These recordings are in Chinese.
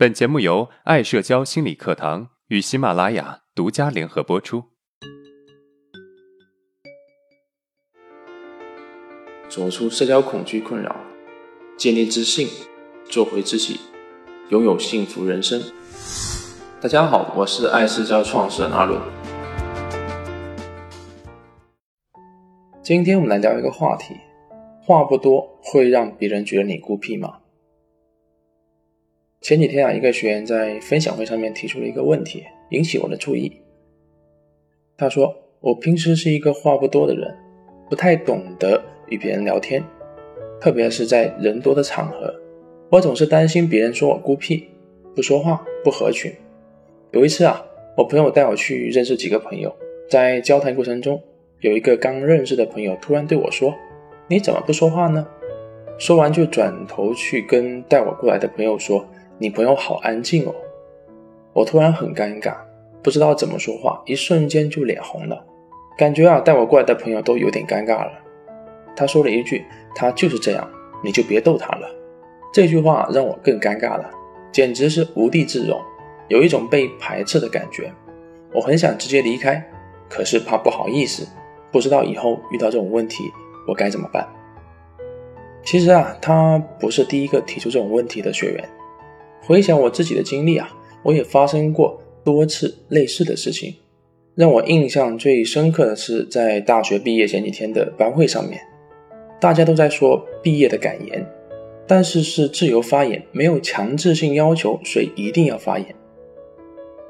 本节目由爱社交心理课堂与喜马拉雅独家联合播出。走出社交恐惧困扰，建立自信，做回自己，拥有幸福人生。大家好，我是爱社交创始人阿伦。今天我们来聊一个话题：话不多会让别人觉得你孤僻吗？前几天啊，一个学员在分享会上面提出了一个问题，引起我的注意。他说：“我平时是一个话不多的人，不太懂得与别人聊天，特别是在人多的场合，我总是担心别人说我孤僻，不说话，不合群。有一次啊，我朋友带我去认识几个朋友，在交谈过程中，有一个刚认识的朋友突然对我说：‘你怎么不说话呢？’说完就转头去跟带我过来的朋友说。”你朋友好安静哦，我突然很尴尬，不知道怎么说话，一瞬间就脸红了，感觉啊带我过来的朋友都有点尴尬了。他说了一句：“他就是这样，你就别逗他了。”这句话让我更尴尬了，简直是无地自容，有一种被排斥的感觉。我很想直接离开，可是怕不好意思，不知道以后遇到这种问题我该怎么办。其实啊，他不是第一个提出这种问题的学员。回想我自己的经历啊，我也发生过多次类似的事情。让我印象最深刻的是在大学毕业前几天的班会上面，大家都在说毕业的感言，但是是自由发言，没有强制性要求谁一定要发言。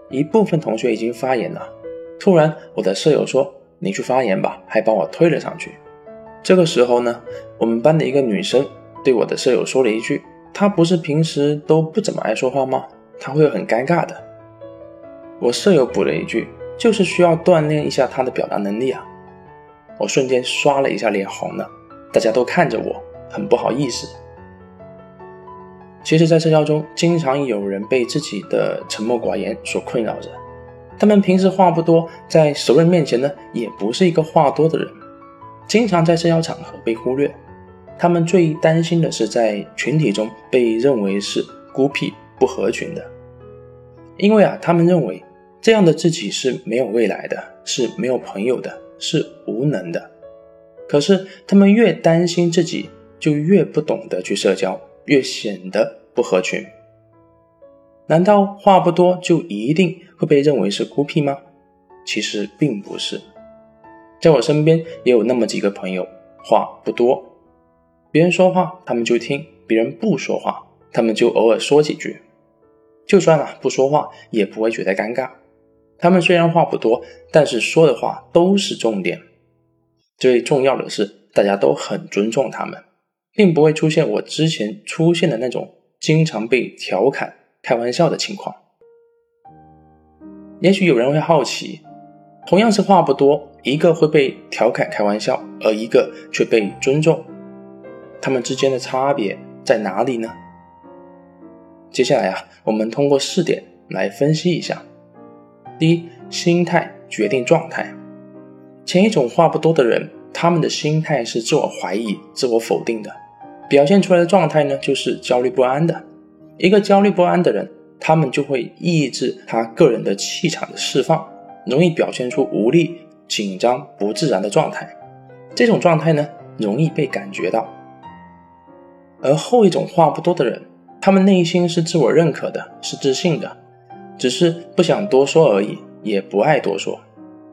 一部分同学已经发言了，突然我的舍友说：“你去发言吧。”还把我推了上去。这个时候呢，我们班的一个女生对我的舍友说了一句。他不是平时都不怎么爱说话吗？他会很尴尬的。我舍友补了一句，就是需要锻炼一下他的表达能力啊。我瞬间刷了一下脸红了，大家都看着我，很不好意思。其实，在社交中，经常有人被自己的沉默寡言所困扰着。他们平时话不多，在熟人面前呢，也不是一个话多的人，经常在社交场合被忽略。他们最担心的是在群体中被认为是孤僻不合群的，因为啊，他们认为这样的自己是没有未来的，是没有朋友的，是无能的。可是他们越担心自己，就越不懂得去社交，越显得不合群。难道话不多就一定会被认为是孤僻吗？其实并不是，在我身边也有那么几个朋友，话不多。别人说话，他们就听；别人不说话，他们就偶尔说几句。就算啊不说话，也不会觉得尴尬。他们虽然话不多，但是说的话都是重点。最重要的是，大家都很尊重他们，并不会出现我之前出现的那种经常被调侃、开玩笑的情况。也许有人会好奇，同样是话不多，一个会被调侃、开玩笑，而一个却被尊重。他们之间的差别在哪里呢？接下来啊，我们通过四点来分析一下。第一，心态决定状态。前一种话不多的人，他们的心态是自我怀疑、自我否定的，表现出来的状态呢，就是焦虑不安的。一个焦虑不安的人，他们就会抑制他个人的气场的释放，容易表现出无力、紧张、不自然的状态。这种状态呢，容易被感觉到。而后一种话不多的人，他们内心是自我认可的，是自信的，只是不想多说而已，也不爱多说。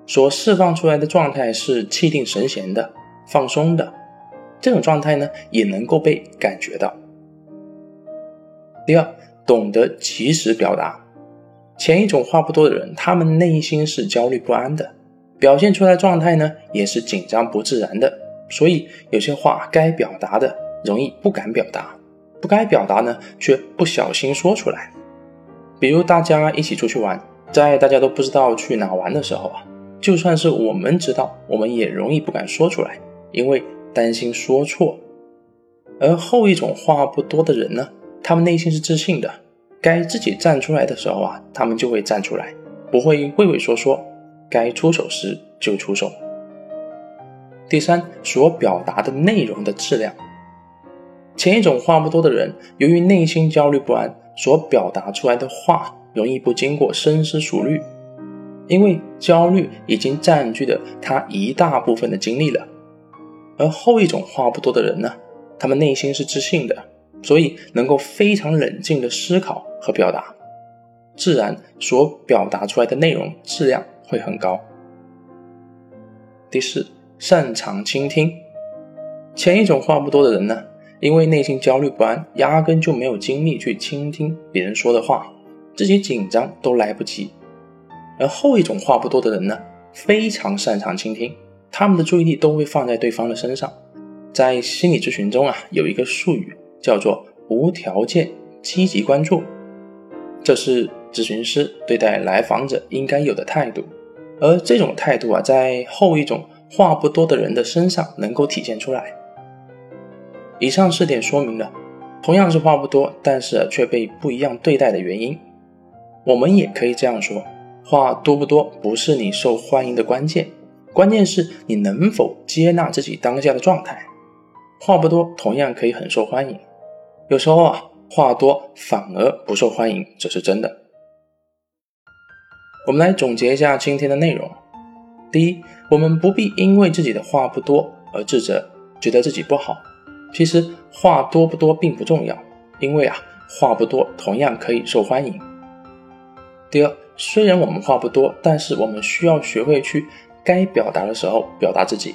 所释放出来的状态是气定神闲的、放松的，这种状态呢，也能够被感觉到。第二，懂得及时表达。前一种话不多的人，他们内心是焦虑不安的，表现出来状态呢，也是紧张不自然的，所以有些话该表达的。容易不敢表达，不该表达呢，却不小心说出来。比如大家一起出去玩，在大家都不知道去哪玩的时候啊，就算是我们知道，我们也容易不敢说出来，因为担心说错。而后一种话不多的人呢，他们内心是自信的，该自己站出来的时候啊，他们就会站出来，不会畏畏缩缩，该出手时就出手。第三，所表达的内容的质量。前一种话不多的人，由于内心焦虑不安，所表达出来的话容易不经过深思熟虑，因为焦虑已经占据了他一大部分的精力了。而后一种话不多的人呢，他们内心是自信的，所以能够非常冷静的思考和表达，自然所表达出来的内容质量会很高。第四，擅长倾听。前一种话不多的人呢，因为内心焦虑不安，压根就没有精力去倾听别人说的话，自己紧张都来不及。而后一种话不多的人呢，非常擅长倾听，他们的注意力都会放在对方的身上。在心理咨询中啊，有一个术语叫做无条件积极关注，这是咨询师对待来访者应该有的态度。而这种态度啊，在后一种话不多的人的身上能够体现出来。以上四点说明了，同样是话不多，但是却被不一样对待的原因。我们也可以这样说：话多不多不是你受欢迎的关键，关键是你能否接纳自己当下的状态。话不多同样可以很受欢迎，有时候啊，话多反而不受欢迎，这是真的。我们来总结一下今天的内容：第一，我们不必因为自己的话不多而自责，觉得自己不好。其实话多不多并不重要，因为啊话不多同样可以受欢迎。第二，虽然我们话不多，但是我们需要学会去该表达的时候表达自己，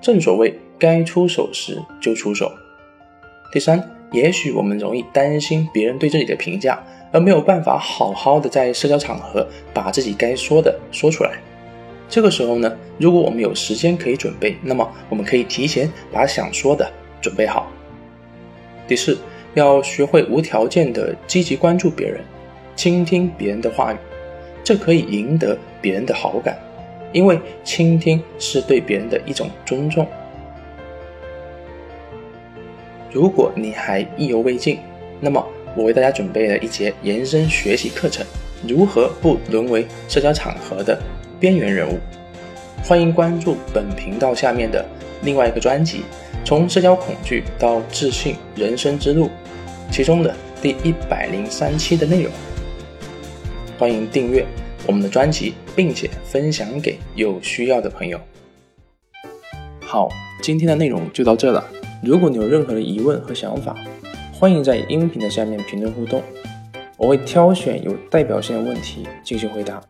正所谓该出手时就出手。第三，也许我们容易担心别人对自己的评价，而没有办法好好的在社交场合把自己该说的说出来。这个时候呢，如果我们有时间可以准备，那么我们可以提前把想说的。准备好。第四，要学会无条件的积极关注别人，倾听别人的话语，这可以赢得别人的好感，因为倾听是对别人的一种尊重。如果你还意犹未尽，那么我为大家准备了一节延伸学习课程：如何不沦为社交场合的边缘人物。欢迎关注本频道下面的另外一个专辑。从社交恐惧到自信人生之路，其中的第一百零三期的内容，欢迎订阅我们的专辑，并且分享给有需要的朋友。好，今天的内容就到这了。如果你有任何的疑问和想法，欢迎在音频的下面评论互动，我会挑选有代表性的问题进行回答。